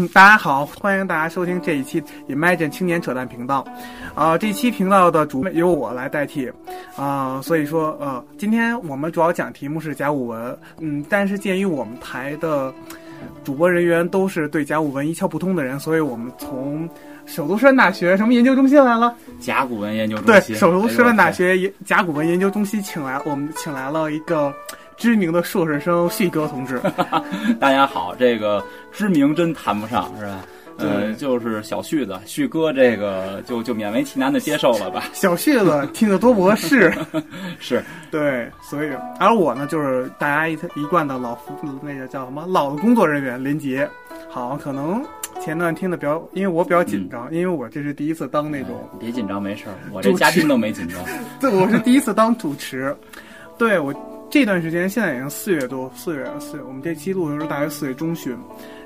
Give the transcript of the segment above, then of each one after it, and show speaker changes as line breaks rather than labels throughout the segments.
嗯，大家好，欢迎大家收听这一期 Imagine 青年扯淡频道。啊、这期频道的主由我来代替。啊、所以说呃，今天我们主要讲题目是甲骨文。嗯，但是鉴于我们台的主播人员都是对甲骨文一窍不通的人，所以我们从首都师范大学什么研究中心来了？
甲骨文研究中
对，首都师范大
哎
学甲骨文研究中心请来我们请来了一个知名的硕士生旭哥同志。
呦 大家好，这个知名真谈不上是吧？呃，就是小旭子，旭哥这个就就勉为其难的接受了吧？
小旭子听得多不合适。
是，
对，所以而我呢，就是大家一一贯的老那个叫什么老的工作人员林杰。好，可能前段听的比较，因为我比较紧张，因为我这是第一次当那种，
哎别紧张，没事儿，我这嘉宾都没紧张。
对，我是第一次当主持。对我这段时间，现在已经四月多，四月四月，我们这期录的时候大约四月中旬。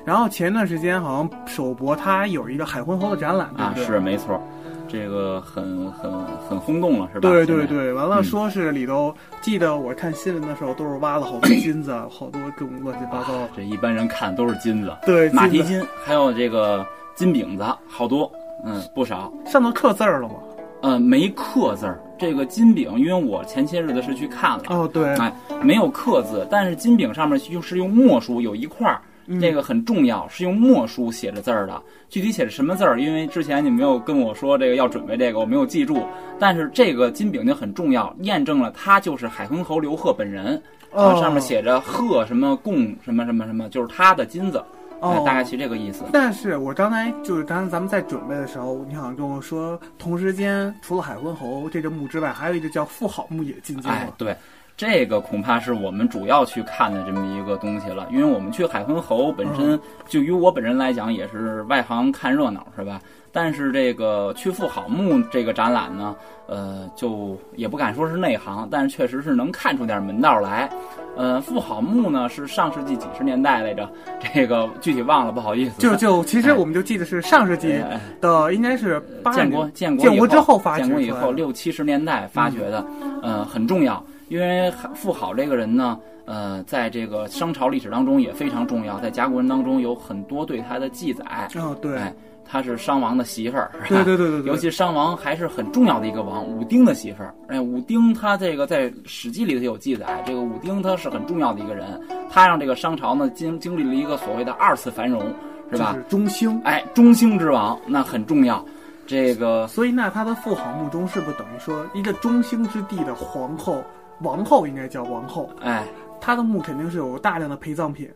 然后前一段时间好像首博它有一个海昏侯的展览，对
啊，是没错，这个很很很轰动了，是吧？
对，对对，完了
嗯
说是里头，记得我看新闻的时候，都是挖了好多金子，好多各种乱七八糟。
这一般人看都是金子，
对，
马蹄金，还有这个金饼子，好多，嗯，不少。
上头刻字儿了吗？
呃，没刻字儿。这个金饼，因为我前些日子是去看了，
哦，对，
哎，没有刻字，但是金饼上面用是用墨书，有一块儿，
嗯
这个很重要，是用墨书写着字儿的。具体写的什么字儿，因为之前你没有跟我说这个要准备这个，我没有记住。但是这个金饼就很重要，验证了他就是海昏侯刘贺本人。
哦
啊，上面写着贺什么贡什么什么什么，就是他的金子，哎
哦，
大概其这个意思。
但是我刚才就是刚才咱们在准备的时候，你好像跟我说，同时间除了海昏侯这个墓之外，还有一个叫妇好墓也进京了。，
哎对，这个恐怕是我们主要去看的这么一个东西了，因为我们去海昏侯本
嗯
身，就于我本人来讲也是外行看热闹，是吧？但是这个去妇好墓这个展览呢，呃，就也不敢说是内行，但是确实是能看出点门道来。呃，妇好墓呢是上世纪几十年代来着，这个具体忘了，不好意思。
就就其实我们就记得是上世纪的，应该是八
建国建国
建国之后发掘
建国以后六七十年代发掘的，呃，很重要，因为妇好这个人呢，呃，在这个商朝历史当中也非常重要，在甲骨文当中有很多对他的记载。
哦，对，
哎，她是商王的媳妇儿，是吧
对对对对对，
尤其商王还是很重要的一个王，武丁的媳妇儿。哎，武丁他这个在《史记》里头有记载，这个武丁他是很重要的一个人，他让这个商朝呢经经历了一个所谓的二次繁荣，是吧？
就是中兴。
哎，中兴之王那很重要，这个
所以那他的妇好墓中是不是等于说一个中兴之地的皇后、王后应该叫王后，
哎。
她的墓肯定是有大量的陪葬品，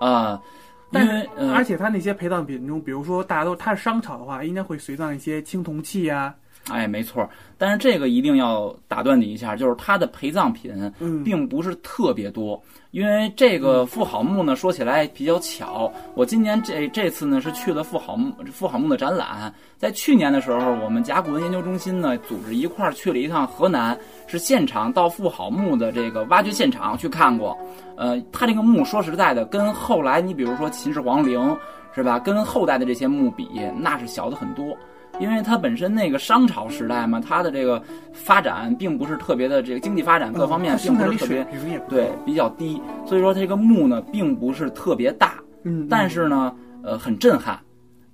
啊、因
但
为呃
而且她那些陪葬品中，比如说大家都她是商朝的话，应该会随葬一些青铜器呀、
哎，没错儿，但是这个一定要打断你一下，就是她的陪葬品
嗯，
并不是特别多，因为这个妇好墓呢，说起来比较巧，我今年这这次呢是去了妇好墓妇好墓的展览，在去年的时候，我们甲骨文研究中心呢组织一块儿去了一趟河南，是现场到妇好墓的这个挖掘现场去看过，呃，它这个墓说实在的，跟后来你比如说秦始皇陵是吧，跟后代的这些墓比，那是小的很多。因为它本身那个商朝时代嘛，它的这个发展并不是特别的，这个经济发展各方面并不是特别对，比较低，所以说它这个墓呢并不是特别大，
嗯，
但是呢，呃，很震撼。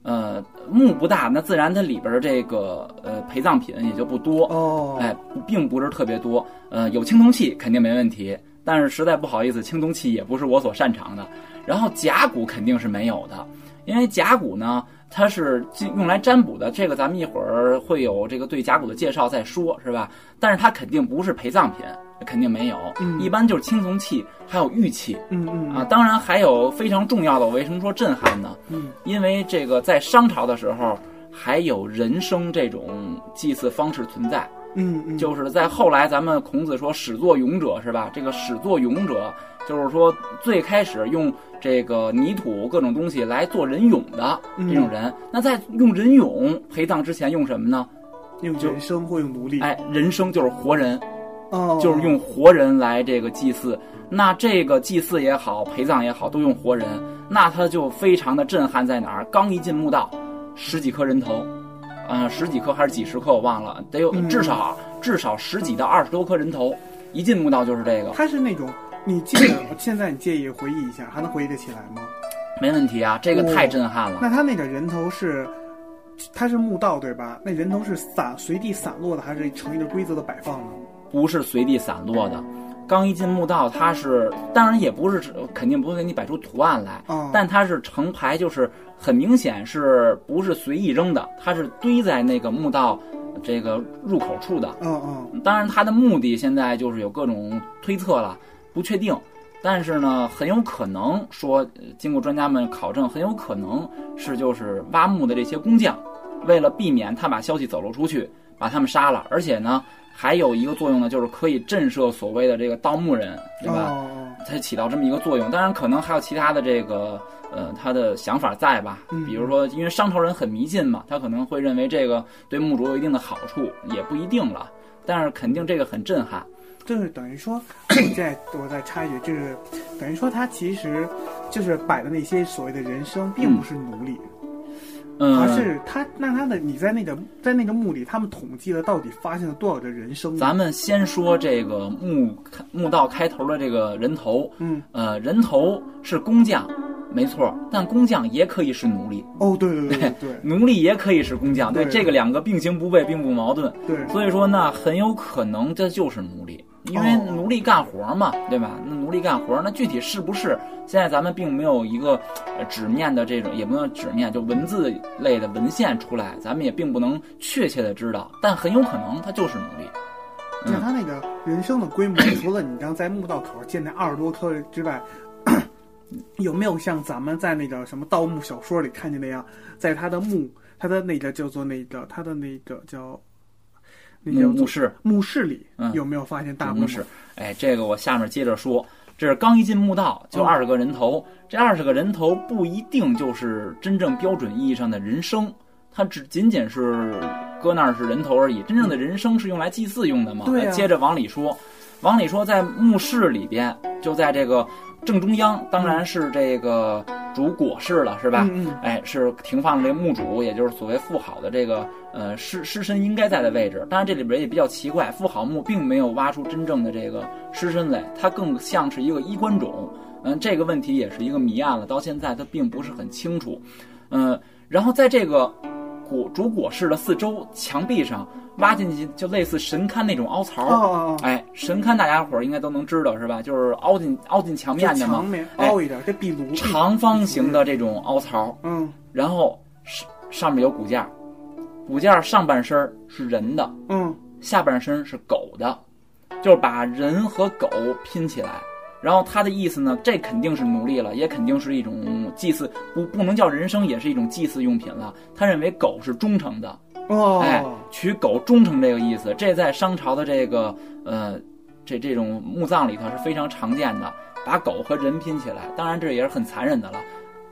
呃，墓不大，那自然它里边儿这个呃陪葬品也就不多，
哦，
哎，并不是特别多。呃，有青铜器肯定没问题，但是实在不好意思，青铜器也不是我所擅长的。然后甲骨肯定是没有的，因为甲骨呢，它是用来占卜的，这个咱们一会儿会有这个对甲骨的介绍再说，是吧？但是它肯定不是陪葬品，肯定没有，
嗯
一般就是青铜器，还有玉器
嗯嗯
啊。当然还有非常重要的，我为什么说震撼呢？
嗯
因为这个在商朝的时候，还有人生这种祭祀方式存在。
嗯嗯，
就是在后来，咱们孔子说始作俑者是吧？这个始作俑者，就是说最开始用这个泥土各种东西来做人俑的这种人。那在用人俑陪葬之前用什么呢？
用人生或用奴隶，
哎，人生就是活人，
哦，
就是用活人来这个祭祀。那这个祭祀也好，陪葬也好，都用活人，那他就非常的震撼在哪儿？刚一进墓道，十几颗人头，呃，十几颗还是几十颗我忘了，得有
嗯
至少、至少十几到二十多颗人头，一进墓道就是这个。
它是那种，你记得现在你介意回忆一下，还能回忆得起来吗？
没问题啊，这个太震撼了。
那它那个人头是，它是墓道对吧？那人头是散随地散落的，还是成一个规则的摆放呢？
不是随地散落的。刚一进墓道，它是当然也不是肯定不会给你摆出图案来，
啊、
但它是成排，就是很明显是不是随意扔的，它是堆在那个墓道这个入口处的。
嗯嗯
当然，它的目的现在就是有各种推测了，不确定。但是呢，很有可能说，呃经过专家们考证，很有可能是就是挖墓的这些工匠，为了避免他把消息走漏出去，把他们杀了。而且呢，还有一个作用呢，就是可以震慑所谓的这个盗墓人，对吧？
哦
它起到这么一个作用。当然，可能还有其他的这个呃他的想法在吧？
嗯
比如说，因为商朝人很迷信嘛，他可能会认为这个对墓主有一定的好处，也不一定了。但是肯定这个很震撼。
就是等于说，我再我再插一句，就是等于说他其实就是摆的那些所谓的人生，并不是奴隶，
嗯，
而是他那他的你在那个在那个墓里，他们统计了到底发现了多少的人生？
咱们先说这个墓墓道开头的这个人头，
嗯，
呃，人头是工匠，没错，但工匠也可以是奴隶，
哦，对对对对对
奴隶也可以是工匠，对，
对
这个两个并行不悖，并不矛盾。
对，
所以说呢，很有可能这就是奴隶，因为
哦
奴隶干活嘛，对吧？那奴隶干活，那具体是不是？现在咱们并没有一个呃纸面的这种，也不能纸面，就文字类的文献出来，咱们也并不能确切的知道，但很有可能他就是奴隶。
那他那个人生的规模，除了你刚在墓道口建那二十多颗之外，有没有像咱们在那个什么盗墓小说里看见那样，在他的墓，他的那个叫做那个他的那个叫那叫
墓墓室，
墓室里
嗯
有没有发现大
墓室，哎，这个我下面接着说。这是刚一进墓道就
嗯
二十个人头，这二十个人头不一定就是真正标准意义上的人生，它只仅仅是搁那儿是人头而已。真正的人生是用来祭祀用的嘛？
对啊
接着往里说，往里说，在墓室里边，就在这个正中央，当然是这个主椁室了，是吧？
嗯嗯
哎，是停放了这个墓主，也就是所谓妇好的这个呃尸尸身应该在的位置。当然，这里边也比较奇怪，妇好墓并没有挖出真正的这个尸身来，它更像是一个衣冠冢。嗯，这个问题也是一个谜案了，到现在它并不是很清楚。嗯，然后在这个椁主椁室的四周墙壁上挖进去，就类似神龛那种凹槽。
哦哦哦，
哎，神龛大家伙儿应该都能知道是吧？就是凹进凹进墙面的嘛
墙，面
哎
凹一点，这壁炉
长方形的这种凹槽。
嗯
然后上上面有骨架，骨架上半身是人的，
嗯
下半身是狗的，就是把人和狗拼起来。然后他的意思呢，这肯定是奴隶了，也肯定是一种祭祀，不不能叫人生，也是一种祭祀用品了。他认为狗是忠诚的，
哦，
哎，取狗忠诚这个意思，这在商朝的这个呃这这种墓葬里头是非常常见的，把狗和人拼起来。当然这也是很残忍的了。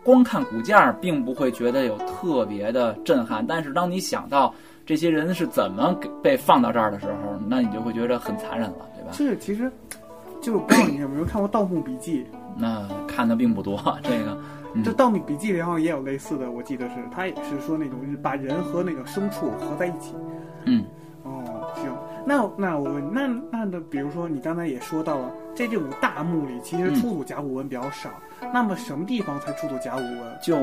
光看骨架并不会觉得有特别的震撼，但是当你想到这些人是怎么给被放到这儿的时候，那你就会觉得很残忍了，对吧？
这其实就是不知道你有没有看过《盗墓笔记》？
那看的并不多，这个嗯
这《盗墓笔记》里好像也有类似的，我记得是他也是说那种把人和那个牲畜合在一起。
嗯
哦，行，那那我问，那那的，比如说你刚才也说到了，在这种大墓里，其实
嗯
出土甲骨文比较少。那么什么地方才出土甲骨文？
就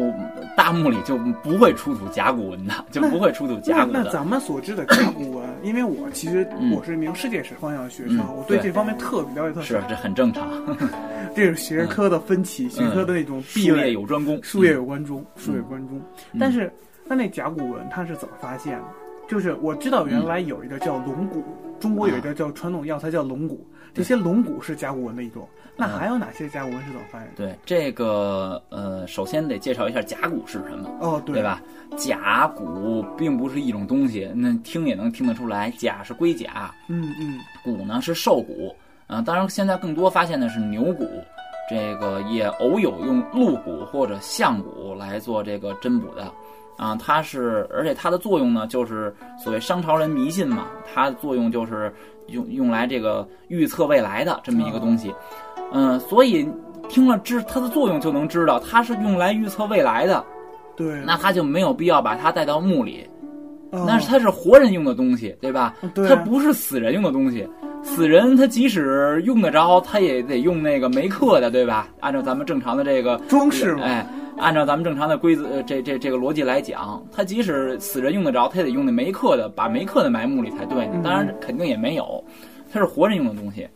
大墓里就不会出土甲骨文的，就不会出土甲
那
骨的。
那咱们所知的甲骨文，因为我其实
嗯
我是一名世界史方向的学生，
嗯
我对
对
这方面特别了解特别。
是这很正常，
这是学科的分歧，学科的那种壁
术业，有专攻，
术业有专攻，术业有关中。
嗯
但是那那甲骨文它是怎么发现的？就是我知道原来有一个叫龙骨，中国有一个叫传统药材叫龙骨，这些龙骨是甲骨文的一种。那还有哪些甲骨文是怎么发现的？
对这个呃，首先得介绍一下甲骨是什么，
哦，对
对？吧？甲骨并不是一种东西，那听也能听得出来，甲是龟甲，
嗯嗯，
骨呢是兽骨，啊、当然现在更多发现的是牛骨，这个也偶有用鹿骨或者象骨来做这个针补的。啊，它是，而且它的作用呢，就是所谓商朝人迷信嘛，它的作用就是用用来这个预测未来的这么一个东西，嗯，所以听了知它的作用就能知道它是用来预测未来的，
对。
那他就没有必要把它带到墓里，
哦
那是它是活人用的东西，对吧？
对
它不是死人用的东西，死人他即使用得着，他也得用那个没刻的，对吧？按照咱们正常的这个
装饰嘛。
哎，按照咱们正常的规则，呃这这这个逻辑来讲，他即使死人用得着，他也得用那没刻的，把没刻的埋墓里才对呢。当然肯定也没有，它是活人用的东西。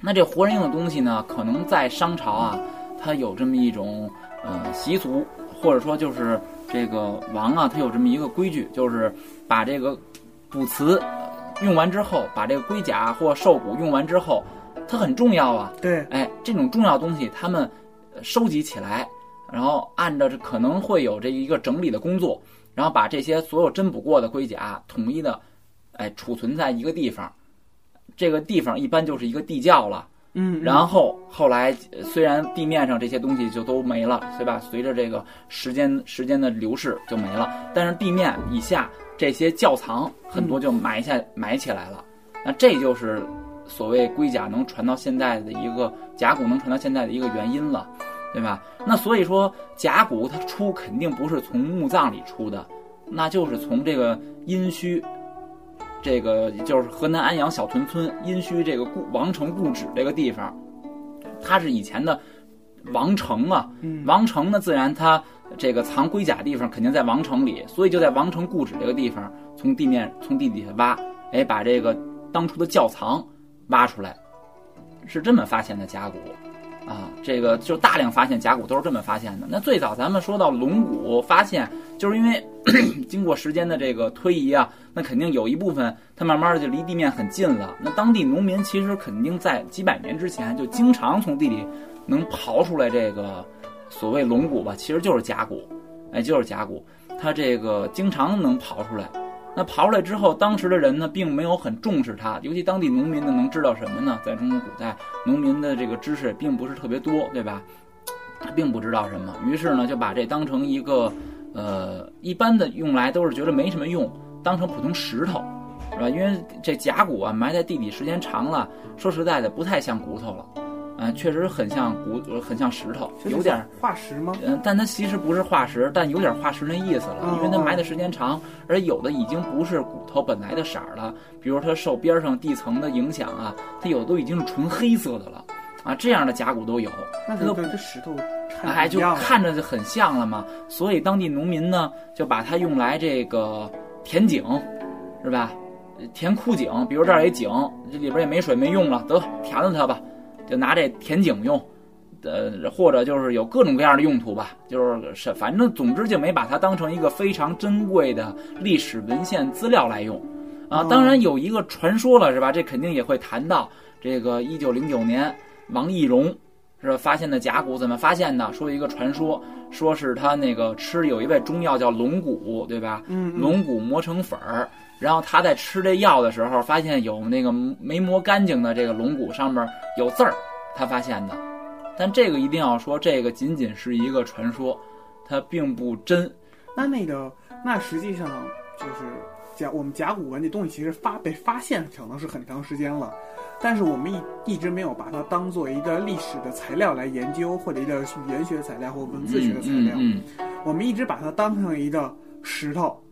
那这活人用的东西呢，可能在商朝啊，它有这么一种呃习俗，或者说就是这个王啊，他有这么一个规矩，就是把这个卜辞用完之后，把这个龟甲或兽骨用完之后，它很重要啊。
对，
哎，这种重要东西他们呃收集起来，然后按照这可能会有这一个整理的工作，然后把这些所有针补过的龟甲统一的，哎，储存在一个地方。这个地方一般就是一个地窖了。
嗯，
然后后来呃虽然地面上这些东西就都没了，对吧？随着这个时间时间的流逝就没了，但是地面以下这些窖藏很多就埋下埋起来了。那这就是所谓龟甲能传到现在的一个甲骨能传到现在的一个原因了，对吧？那所以说甲骨它出肯定不是从墓葬里出的，那就是从这个殷墟。这个就是河南安阳小屯村殷墟这个故王城故址这个地方，它是以前的王城啊。
嗯
王城呢，自然它这个藏龟甲地方肯定在王城里，所以就在王城故址这个地方，从地面从地底下挖，哎，把这个当初的窖藏挖出来，是这么发现的甲骨。这个就大量发现甲骨都是这么发现的。那最早咱们说到龙骨发现，就是因为 经过时间的这个推移啊，那肯定有一部分它慢慢的就离地面很近了。那当地农民其实肯定在几百年之前就经常从地里能刨出来这个所谓龙骨吧，其实就是甲骨，哎，就是甲骨，它这个经常能刨出来。那刨出来之后，当时的人呢，并没有很重视它，尤其当地农民呢，能知道什么呢？在中国古代，农民的这个知识并不是特别多，对吧？他并不知道什么，于是呢，就把这当成一个，呃，一般的用来都是觉得没什么用，当成普通石头，是吧？因为这甲骨啊，埋在地底时间长了，说实在的，不太像骨头了，啊、确实很像骨，很像石头，有点儿
化石吗？
嗯，但它其实不是化石，但有点化石那意思了，
哦
因为它埋的时间长，而有的已经不是骨头本来的色儿了，比如它受边上地层的影响啊，它有的都已经是纯黑色的了，啊，这样的甲骨都有，
那
这都
就跟这石头看
哎，就看着就很像了嘛，所以当地农民呢就把它用来这个填井，是吧？填枯井，比如这儿有一井，这里边也没水没用了，得填了它吧，就拿这田井用。呃，或者就是有各种各样的用途吧，就是是反正总之就没把它当成一个非常珍贵的历史文献资料来用，啊，
哦
当然有一个传说了是吧？这肯定也会谈到这个一九零九年王懿荣是发现的甲骨怎么发现的？说一个传说，说是他那个吃有一味中药叫龙骨，对吧？
嗯，嗯
龙骨磨成粉儿，然后他在吃这药的时候，发现有那个没磨干净的这个龙骨上面有字儿，他发现的。但这个一定要说，这个仅仅是一个传说，它并不真。
那那个那实际上就是甲我们甲骨文这东西其实发被发现可能是很长时间了，但是我们一一直没有把它当做一个历史的材料来研究，或者一个语言学材料或文字学的材料，
嗯
我们一直把它当成一个石头，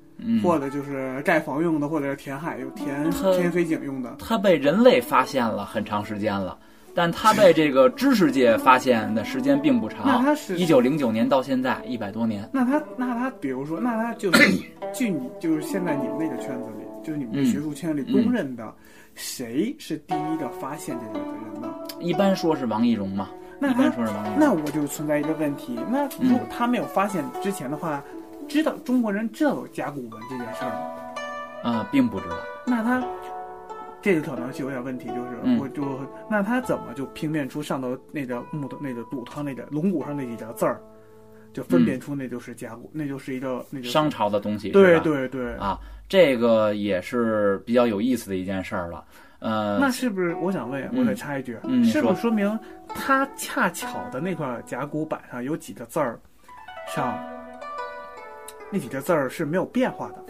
或者就是盖房用的，或者是填海用、填
它
填水井用的。
它被人类发现了很长时间了，但他被这个知识界发现的时间并不长
那他，是
一九零九年到现在一百多年。
那他那他，比如说，那他就是据你就是现在你们那个圈子里，就是你们的
嗯
学术圈里公认的，谁是第一个发现这个的人呢？
一般说是王懿荣嘛，
那
一般
他
说是王懿荣。
那我就存在一个问题，那如果他没有发现之前的话，知道中国人知道有甲骨文这件事儿吗？
啊、并不知道。
那他这个可能是有点问题，就是、
嗯
我就那他怎么就拼辨出上头那个木头那个骨头那个龙骨上那几个字儿，就分辨出那就是甲骨，那就是一个那个
商朝的东西，
对对对
啊，这个也是比较有意思的一件事儿了。呃，
那是不是？我想问，
嗯
我再插一句，
嗯
是不
说
是说明他恰巧的那块甲骨板上有几个字儿，上那几个字儿是没有变化的？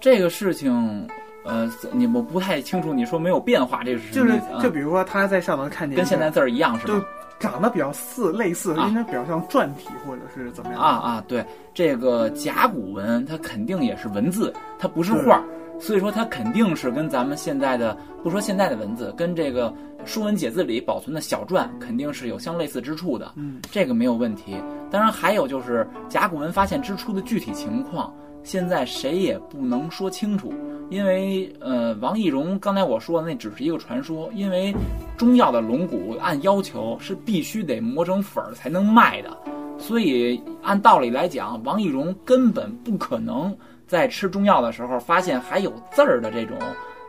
这个事情，呃，你我不太清楚，你说没有变化，这个是什
就是
么意思啊？
就比如说他在上头看见
跟现在字儿一样是
就？长得比较似类似，
啊
应该比较像篆体或者是怎么样
啊啊，对，这个甲骨文它肯定也是文字，它不是画儿。所以说它肯定是跟咱们现在的不说现在的文字，跟这个《说文解字》里保存的小篆肯定是有相类似之处的，
嗯，
这个没有问题。当然还有就是甲骨文发现之初的具体情况，现在谁也不能说清楚，因为呃，王懿荣刚才我说的那只是一个传说，因为中药的龙骨按要求是必须得磨成粉儿才能卖的，所以按道理来讲，王懿荣根本不可能。在吃中药的时候，发现还有字儿的这种，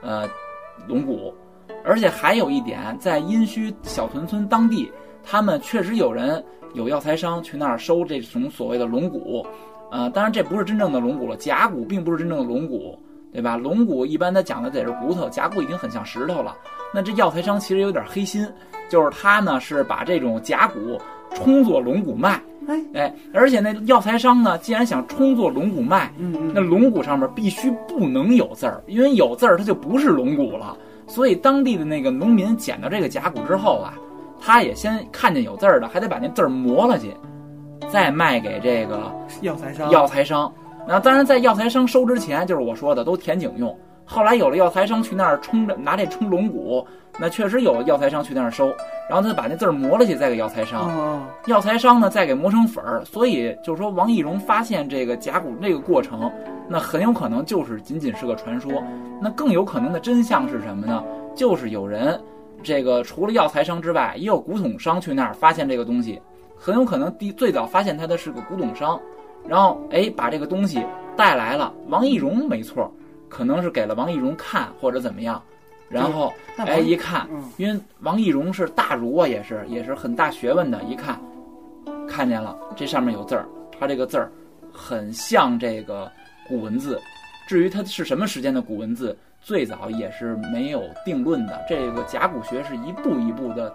呃，龙骨，而且还有一点，在殷墟小屯村当地，他们确实有人有药材商去那儿收这种所谓的龙骨，呃，当然这不是真正的龙骨了，甲骨并不是真正的龙骨，对吧？龙骨一般它讲的得是骨头，甲骨已经很像石头了。那这药材商其实有点黑心，就是他呢是把这种甲骨充作龙骨卖。
哎
哎，而且那药材商呢，既然想充作龙骨卖，
嗯
那龙骨上面必须不能有字儿，因为有字儿它就不是龙骨了。所以当地的那个农民捡到这个甲骨之后啊，他也先看见有字儿的，还得把那字儿磨了去，再卖给这个
药材商。
药材商。那当然，在药材商收之前，就是我说的都填井用。后来有了药材商去那儿冲着，拿这冲龙骨，那确实有药材商去那儿收，然后他把那字儿磨了去，再给药材商。
哦，
药材商呢，再给磨成粉儿。所以就是说，王懿荣发现这个甲骨这个过程，那很有可能就是仅仅是个传说。那更有可能的真相是什么呢？就是有人，这个除了药材商之外，也有古董商去那儿发现这个东西，很有可能第最早发现它的是个古董商，然后哎把这个东西带来了。王懿荣没错，可能是给了王懿荣看或者怎么样，然后哎一看，
嗯
因为王懿荣是大儒啊，也是也是很大学问的。一看，看见了这上面有字儿，它这个字儿很像这个古文字。至于它是什么时间的古文字，最早也是没有定论的。这个甲骨学是一步一步的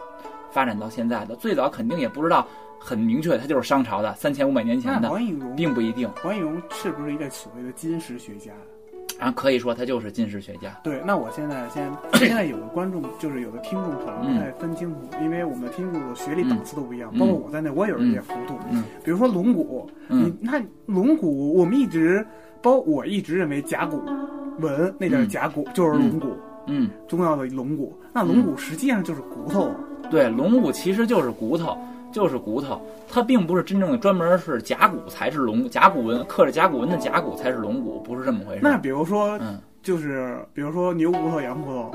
发展到现在的，最早肯定也不知道很明确，它就是商朝的三千五百年前
那
的，
王懿荣，
并不一定。
王懿荣是不是一个所谓的金石学家？
啊可以说他就是金石学家。
对，那我现在先，现在有的观众就是有的听众可能不太分清楚，因为我们的听众的学历档次都不一样，
嗯
包括我在内，我也有一点糊涂。
嗯
比如说龙骨，
嗯
你那龙骨，我们一直包，我一直认为甲骨文那点甲骨就是龙骨，
嗯，
重要的龙骨。那龙骨实际上就是骨头啊。
对，龙骨其实就是骨头，就是骨头，它并不是真正的专门是甲骨才是龙，甲骨文刻着甲骨文的甲骨才是龙骨，不是这么回事。
那比如说，
嗯
就是比如说牛骨头、羊骨头，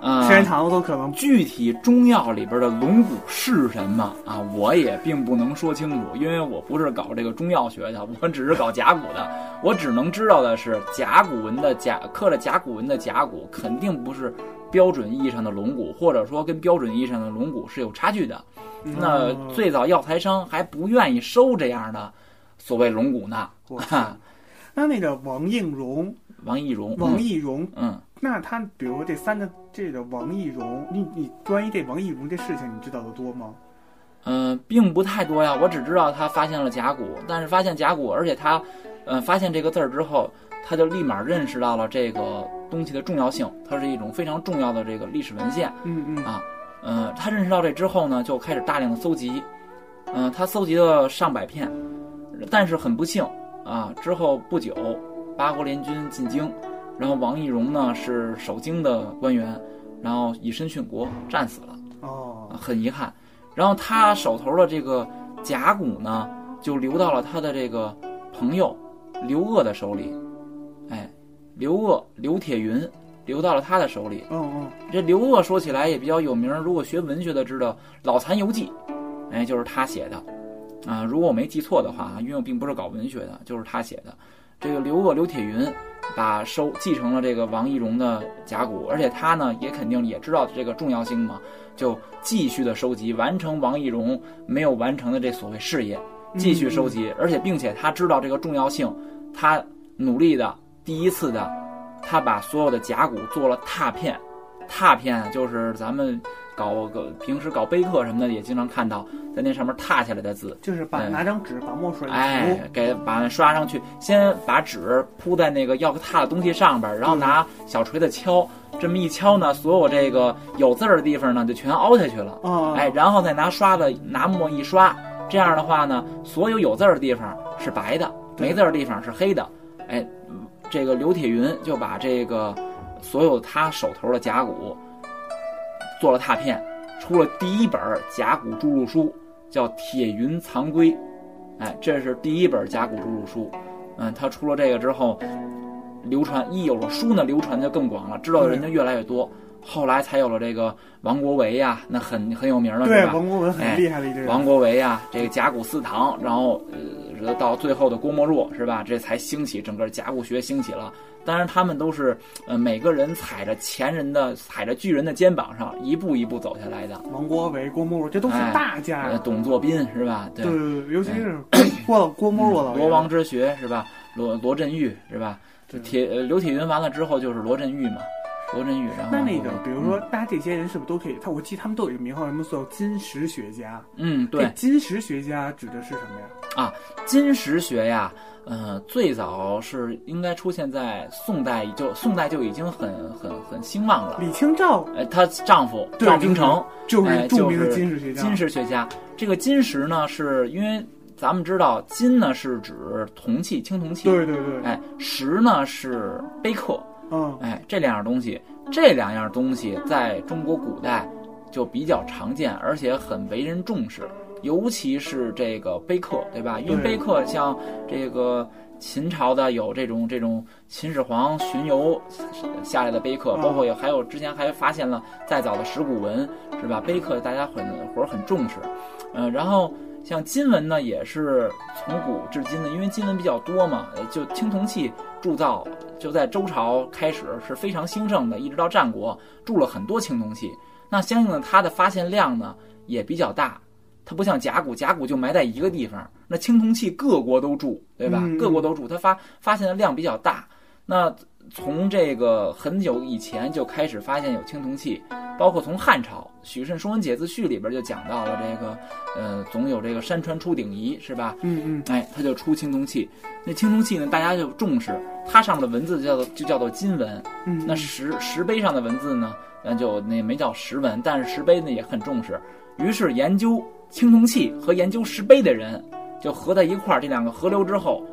啊，
时间长了都可能
具体中药里边的龙骨是什么啊？我也并不能说清楚，因为我不是搞这个中药学的，我只是搞甲骨的。我只能知道的是，甲骨文的甲刻着甲骨文的甲骨肯定不是标准意义上的龙骨，或者说跟标准意义上的龙骨是有差距的。那
嗯
最早药材商还不愿意收这样的所谓龙骨呢。哈，
那那个王应荣，
王懿荣，
王懿荣，
嗯，
那他比如说这三个这个王懿荣，你你关于这王懿荣这事情你知道的多吗？
嗯、呃，并不太多呀。我只知道他发现了甲骨，但是发现甲骨，而且他，呃，发现这个字儿之后，他就立马认识到了这个东西的重要性，它是一种非常重要的这个历史文献。
嗯嗯
啊，呃，他认识到这之后呢，就开始大量的搜集，嗯、他搜集了上百片，但是很不幸啊，之后不久，八国联军进京，然后王懿荣呢是守京的官员，然后以身殉国，战死了，
哦
啊很遗憾。然后他手头的这个甲骨呢，就流到了他的这个朋友刘鹗的手里，哎，刘鄂刘铁云流到了他的手里。
嗯嗯
这刘鄂说起来也比较有名，如果学文学的知道《老残游记》，哎，就是他写的，啊，如果我没记错的话啊，因为我并不是搞文学的，就是他写的。这个刘鄂刘铁云把收继承了这个王懿荣的甲骨，而且他呢也肯定也知道这个重要性嘛，就继续的收集，完成王懿荣没有完成的这所谓事业，继续收集，而且并且他知道这个重要性，他努力的第一次的，他把所有的甲骨做了拓片，拓片就是咱们搞个平时搞碑刻什么的也经常看到，在那上面拓下来的字，
就是把
哎。
拿张纸把墨水一
哎，，给把它刷上去，先把纸铺在那个要拓的东西上边，然后拿小锤子敲，这么一敲呢，所有这个有字儿的地方呢就全凹下去了。
啊，
哎，然后再拿刷子拿墨一刷，这样的话呢，所有有字儿的地方是白的，没字儿的地方是黑的。哎，这个刘铁云就把这个所有他手头的甲骨做了拓片，出了第一本甲骨注录书，叫《铁云藏龟》。哎，这是第一本甲骨注录书。嗯，他出了这个之后，流传一有了书呢，流传就更广了，知道的人就越来越多。后来才有了这个王国维呀，那很很有名了，
对，
吧？
王国维很厉害的一个人。
王国维呀，这个甲骨四堂，然后呃到最后的郭沫若是吧？这才兴起整个甲骨学兴起了。当然，他们都是呃每个人踩着前人的、踩着巨人的肩膀上一步一步走下来的。
王国维、郭沫若，这都是大家。
哎、董作宾是吧？对
对对，尤其是郭郭沫若老
罗王之学是吧？罗罗振玉是吧？铁呃刘铁云完了之后就是罗振玉嘛。罗振宇，然后
那那个，比如说，大家这些人是不是都可以？他我记得他们都有一个名号，什么叫金石学家？
嗯，对。
金石学家指的是什么呀？
啊，金石学呀，呃，最早是应该出现在宋代，就宋代就已经很很很兴旺了。
李清照，
哎，她丈夫赵冰诚
就是著名的
金
石学家。
金石学家，这个金石呢，是因为咱们知道金呢是指铜器、青铜器，
对对对。
哎，石呢是碑刻。
嗯，
哎，这两样东西，这两样东西在中国古代就比较常见，而且很为人重视，尤其是这个碑刻，对吧？因为碑刻像这个秦朝的有这种这种秦始皇巡游下来的碑刻，包括有还有之前还发现了再早的石鼓文，是吧？碑刻大家很或者很重视，嗯，然后像金文呢，也是从古至今的，因为金文比较多嘛，就青铜器铸造。就在周朝开始是非常兴盛的，一直到战国铸了很多青铜器。那相应的，它的发现量呢也比较大。它不像甲骨，甲骨就埋在一个地方。那青铜器各国都铸，对吧？各国都铸，它发发现的量比较大。那从这个很久以前就开始发现有青铜器，包括从汉朝《许慎说文解字序》里边就讲到了这个，呃，总有这个山川出鼎仪，是吧？
嗯嗯。
哎，它就出青铜器。那青铜器呢，大家就重视。它上面的文字叫做就叫做金文，
嗯，
那石石碑上的文字呢，那就那没叫石文，但是石碑呢也很重视。于是研究青铜器和研究石碑的人就合在一块儿，这两个合流之后，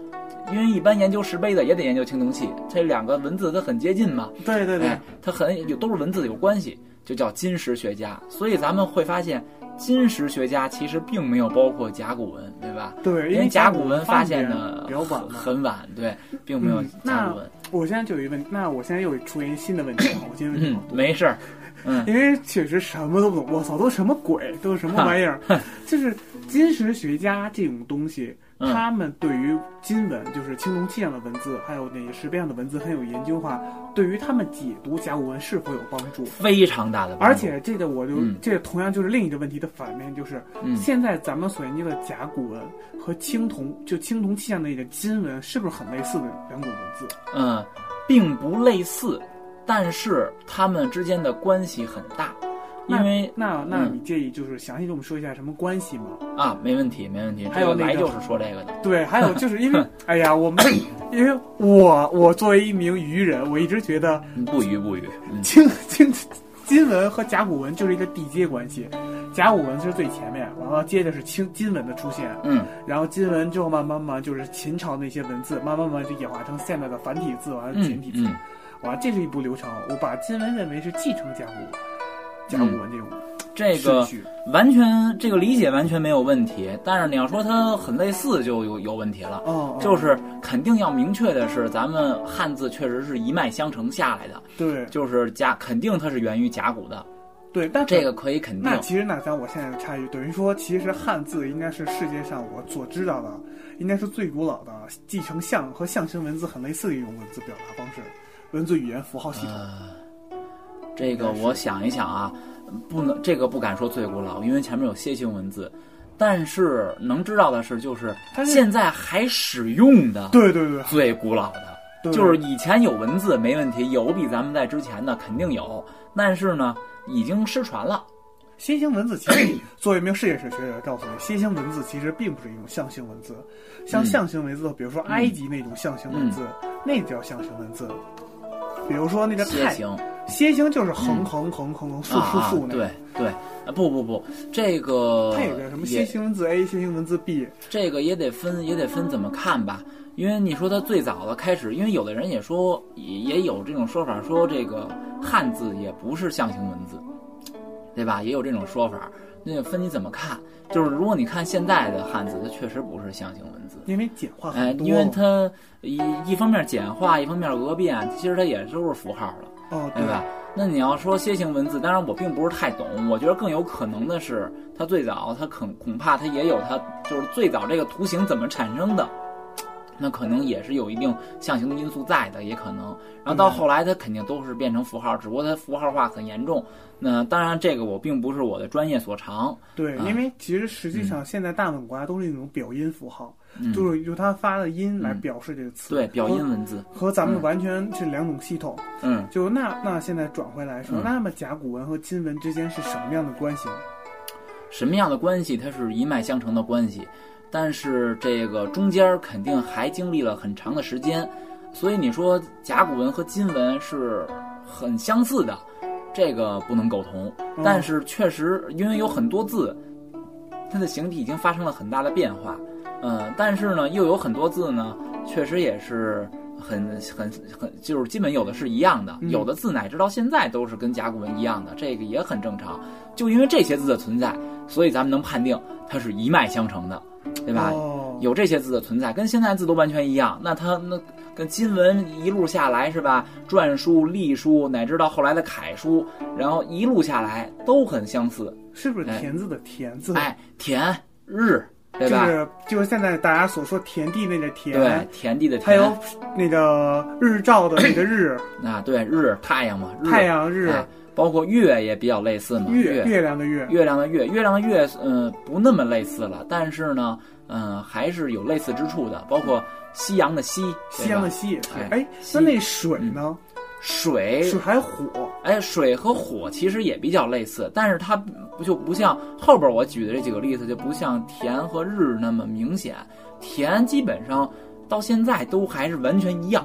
因为一般研究石碑的也得研究青铜器，这两个文字它很接近嘛，
对对对，
它很有都是文字有关系，就叫金石学家。所以咱们会发现。金石学家其实并没有包括甲骨文，对吧？
对，
因为
甲
骨文发现的
比较晚，
很晚，对，并没有甲骨文。
我现在就有一问，那我现在又出现新的问题了。我今天
嗯，没事儿，嗯，
因为确实什么都不懂。我操，都什么鬼？都是什么玩意儿？就是金石学家这种东西。他们对于金文，就是青铜器上的文字，还有那些石碑上的文字很有研究的话，对于他们解读甲骨文是否有帮助？
非常大的帮助。
而且这个我就这同样就是另一个问题的反面，就是现在咱们所研究的甲骨文和青铜就青铜器上的那个金文，是不是很类似的两种文字？
嗯，并不类似，但是它们之间的关系很大。因为
那那你介意就是详细跟我们说一下什么关系吗？
啊，没问题，没问题。
还有
来就是说这个的。
对，还有 就是因为，哎呀，我们因为我我作为一名愚人，我一直觉得
不愚不愚。
金金金文和甲骨文就是一个递阶关系，甲骨文是最前面，完了接着是清金文的出现，
嗯，
然后金文之后慢慢慢就是秦朝那些文字，慢慢慢就演化成现在的繁体字，完了简体字，完了这是一步流程。我把金文认为是继承甲骨。甲骨文这种，
这个完全这个理解完全没有问题，但是你要说它很类似就有有问题了。
哦，
就是肯定要明确的是，咱们汉字确实是一脉相承下来的。
对，
就是甲，肯定它是源于甲骨的。
对，但
这个可以肯定。
那其实那咱我现在插一句，等于说，其实汉字应该是世界上我所知道的，应该是最古老的，继承象和象形文字很类似的一种文字表达方式，文字语言符号系统。
这个我想一想啊，不能这个不敢说最古老，因为前面有楔形文字，但是能知道的是，就是现在还使用的，
对对对，
最古老的，就是以前有文字没问题，有比咱们在之前的肯定有，但是呢，已经失传了。
楔形文字其实作为一名世界史学者，告诉你，楔形文字其实并不是一种象形文字，像象形文字，比如说埃及那种象形文字，那叫象形文字。比如说那个太
楔形，
就是横横横横横竖竖竖那
对对，啊，不不不，这个
它有个什么楔形文字 A、楔形文字 B，
这个也得分，也得分怎么看吧。因为你说它最早的开始，因为有的人也说，也也有这种说法，说这个汉字也不是象形文字，对吧？也有这种说法，那就分你怎么看。就是如果你看现在的汉字，它确实不是象形文字，
因为简化
哎
很，多。
因为它一一方面简化，一方面讹变，其实它也都是符号了。
哦，
对吧？那你要说楔形文字，当然我并不是太懂，我觉得更有可能的是，它最早它恐恐怕它也有它就是最早这个图形怎么产生的，那可能也是有一定象形的因素在的，也可能。然后到后来它肯定都是变成符号，只不过它符号化很严重。那当然这个我并不是我的专业所长，
对，
啊
因为其实实际上现在大部分国家都是那种表音符号，
嗯，
就是由它发的音来表示这个词。
对表音文字，
和咱们
嗯
完全是两种系统。
嗯。
就那那现在转回来说，
嗯
那么甲骨文和金文之间是什么样的关系呢？
什么样的关系，它是一脉相承的关系，但是这个中间肯定还经历了很长的时间，所以你说甲骨文和金文是很相似的，这个不能苟同。
嗯
但是确实，因为有很多字，它的形体已经发生了很大的变化，嗯，但是呢，又有很多字呢，确实也是很很很，就是基本有的是一样的，
嗯
有的字乃至到现在都是跟甲骨文一样的，这个也很正常。就因为这些字的存在，所以咱们能判定它是一脉相承的，对吧？
哦，
有这些字的存在，跟现在字都完全一样。那它那跟金文一路下来是吧？篆书、隶书，乃至到后来的楷书，然后一路下来都很相似。
是不是
哎
田字的田字？
哎，田日，对吧？
就是就是现在大家所说田地那个田，
对，田地的田，
还有那个日照的那个日，
啊，对，日太阳嘛，日。
太阳日，
哎包括月也比较类似嘛，
月月。亮的月，
月亮的月，月亮的月，呃，不那么类似了，但是呢，嗯、还是有类似之处的，包括夕阳的夕，
夕阳的西也是。
哎
那那水呢？
水，
水还火，
哎，水和火其实也比较类似，但是它不就不像后边我举的这几个例子，就不像田和日那么明显。田基本上到现在都还是完全一样，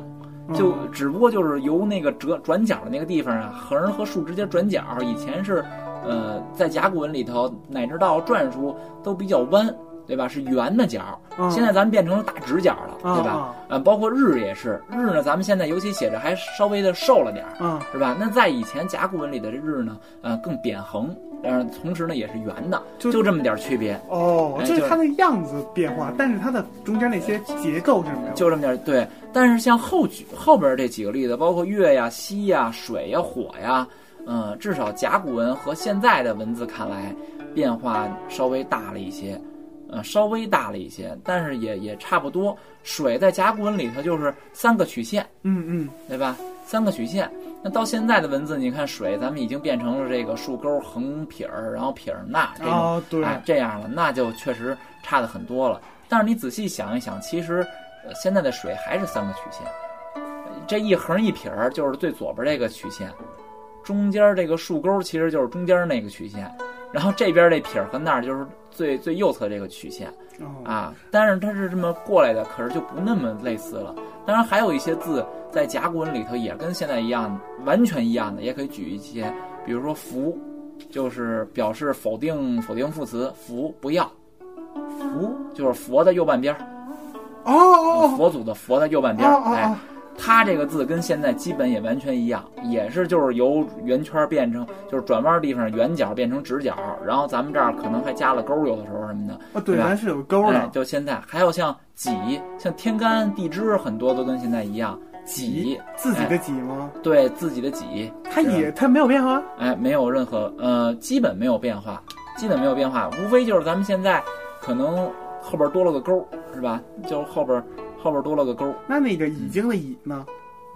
就
嗯
只不过就是由那个折转角的那个地方啊，横和竖直接转角，以前是，呃，在甲骨文里头乃至到篆书都比较弯，对吧？是圆的角，
嗯
现在咱们变成了大直角了，对吧？
啊
呃，包括日也是，日呢，咱们现在尤其写着还稍微的瘦了点是吧？那在以前甲骨文里的这日呢，呃，更扁横，呃，同时呢也是圆的，
就
就这么点儿区别，
哦，
哎
就是它的样子变化，但是它的中间那些结构是没有。
就这么点儿。对，但是像后举后边这几个例子，包括月呀、西呀、水呀、火呀，嗯、至少甲骨文和现在的文字看来变化稍微大了一些。呃，稍微大了一些，但是也也差不多。水在甲骨文里头就是三个曲线，
嗯嗯，
对吧？三个曲线。那到现在的文字，你看水，咱们已经变成了这个竖钩、横撇儿，然后撇儿捺这种，
哦对，
哎，这样了，那就确实差的很多了。但是你仔细想一想，其实、呃现在的水还是三个曲线，呃这一横一撇儿就是最左边这个曲线，中间这个竖钩其实就是中间那个曲线，然后这边这撇儿和捺就是最最右侧这个曲线。
哦，
啊，但是它是这么过来的，可是就不那么类似了。当然，还有一些字在甲骨文里头也跟现在一样，完全一样的，也可以举一些，比如说“福”，就是表示否定否定副词，“福”不要，“福”就是佛的右半边儿，
哦
佛祖的佛的右半边儿，哎，它这个字跟现在基本也完全一样，也是就是由圆圈变成就是转弯地方圆角变成直角，然后咱们这儿可能还加了勾，有的时候什么的。
哦，对，
对吧
咱是有钩
哎
的，，
就现在还有像己，像天干地支，很多都跟现在一样。己，
自己的己吗？
对自己的己，
它也它没有变化。
哎，没有任何呃，基本没有变化，基本没有变化，无非就是咱们现在可能后边多了个勾，是吧？就后边后边多了个勾。
那那个已经的已呢？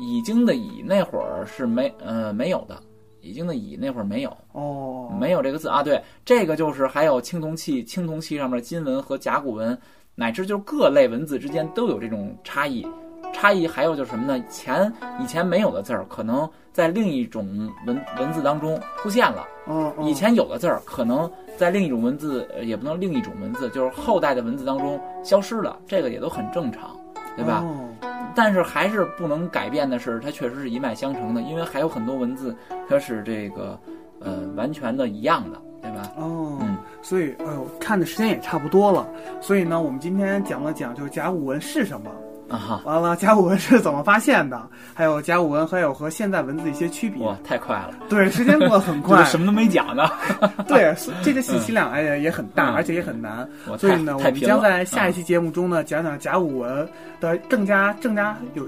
已经的已那会儿是没呃没有的，已经的已那会儿没有。
哦，
没有这个字啊。对，这个就是还有青铜器，青铜器上面金文和甲骨文，乃至就是各类文字之间都有这种差异。差异还有就是什么呢？以前以前没有的字儿，可能在另一种文文字当中出现了；
哦，哦
以前有的字儿，可能在另一种文字，呃也不能另一种文字，就是后代的文字当中消失了，这个也都很正常，对吧？
哦
但是还是不能改变的是，它确实是一脉相承的，因为还有很多文字它是这个呃完全的一样的，对吧？
哦，
嗯
所以哎呃，看的时间也差不多了，所以呢，我们今天讲了讲就是甲骨文是什么，
啊哈，
完了甲骨文是怎么发现的，还有甲骨文还有和现代文字的一些区别。
哇，太快了，
对，时间过得很快。
个，什么都没讲呢，
对，是这个信息量哎呀也很大，
嗯。
而且也很难。所以呢，我们。将在下一
嗯
期节目中呢，讲讲甲骨文的更加更加有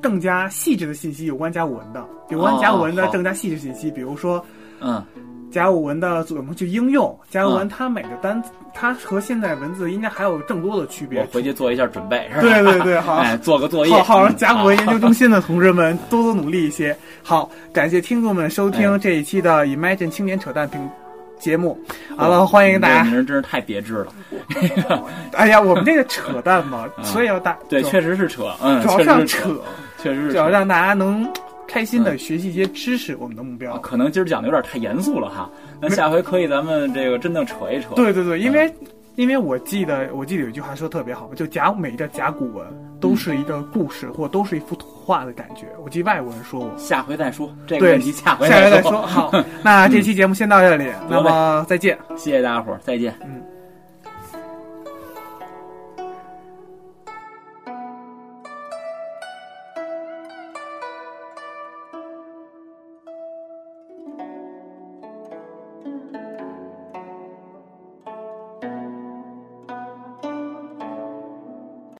更加细致的信息，有关甲骨文的，有关甲骨文的更加细致信息，比如说
嗯，
甲骨文的怎么去应用，甲骨文
嗯
它每个单词，它和现在文字应该还有更多的区别
我。回去做一下准备，是吧？
对对对，好。
哎，做个作业。
好好，
嗯
甲骨文研究中心的同志们多多努力一些。好，感谢听众们收听
哎
这一期的 Imagine 青年扯淡评节目。好了，欢迎大家
你这。名儿真是太别致了。
哎呀，我们这个扯淡嘛，
啊
所以要大
对，确实是扯，嗯，
主要
确实是
是要扯，
确实是
主要。让大家能开心的学习一些知识，我们的目标
啊。可能今儿讲的有点太严肃了哈，那下回可以咱们这个真的扯一扯。
对对对，因为因为我记得我记得有一句话说得特别好，就甲每一个甲骨文都是一个故事，或都是一幅图画的感觉。我记得外国人说过。
下回再说这个
对
问题，下回
下回再
说。
说。好，那这期节目先到这里，那么再见。
谢谢大家伙儿，再见。
嗯。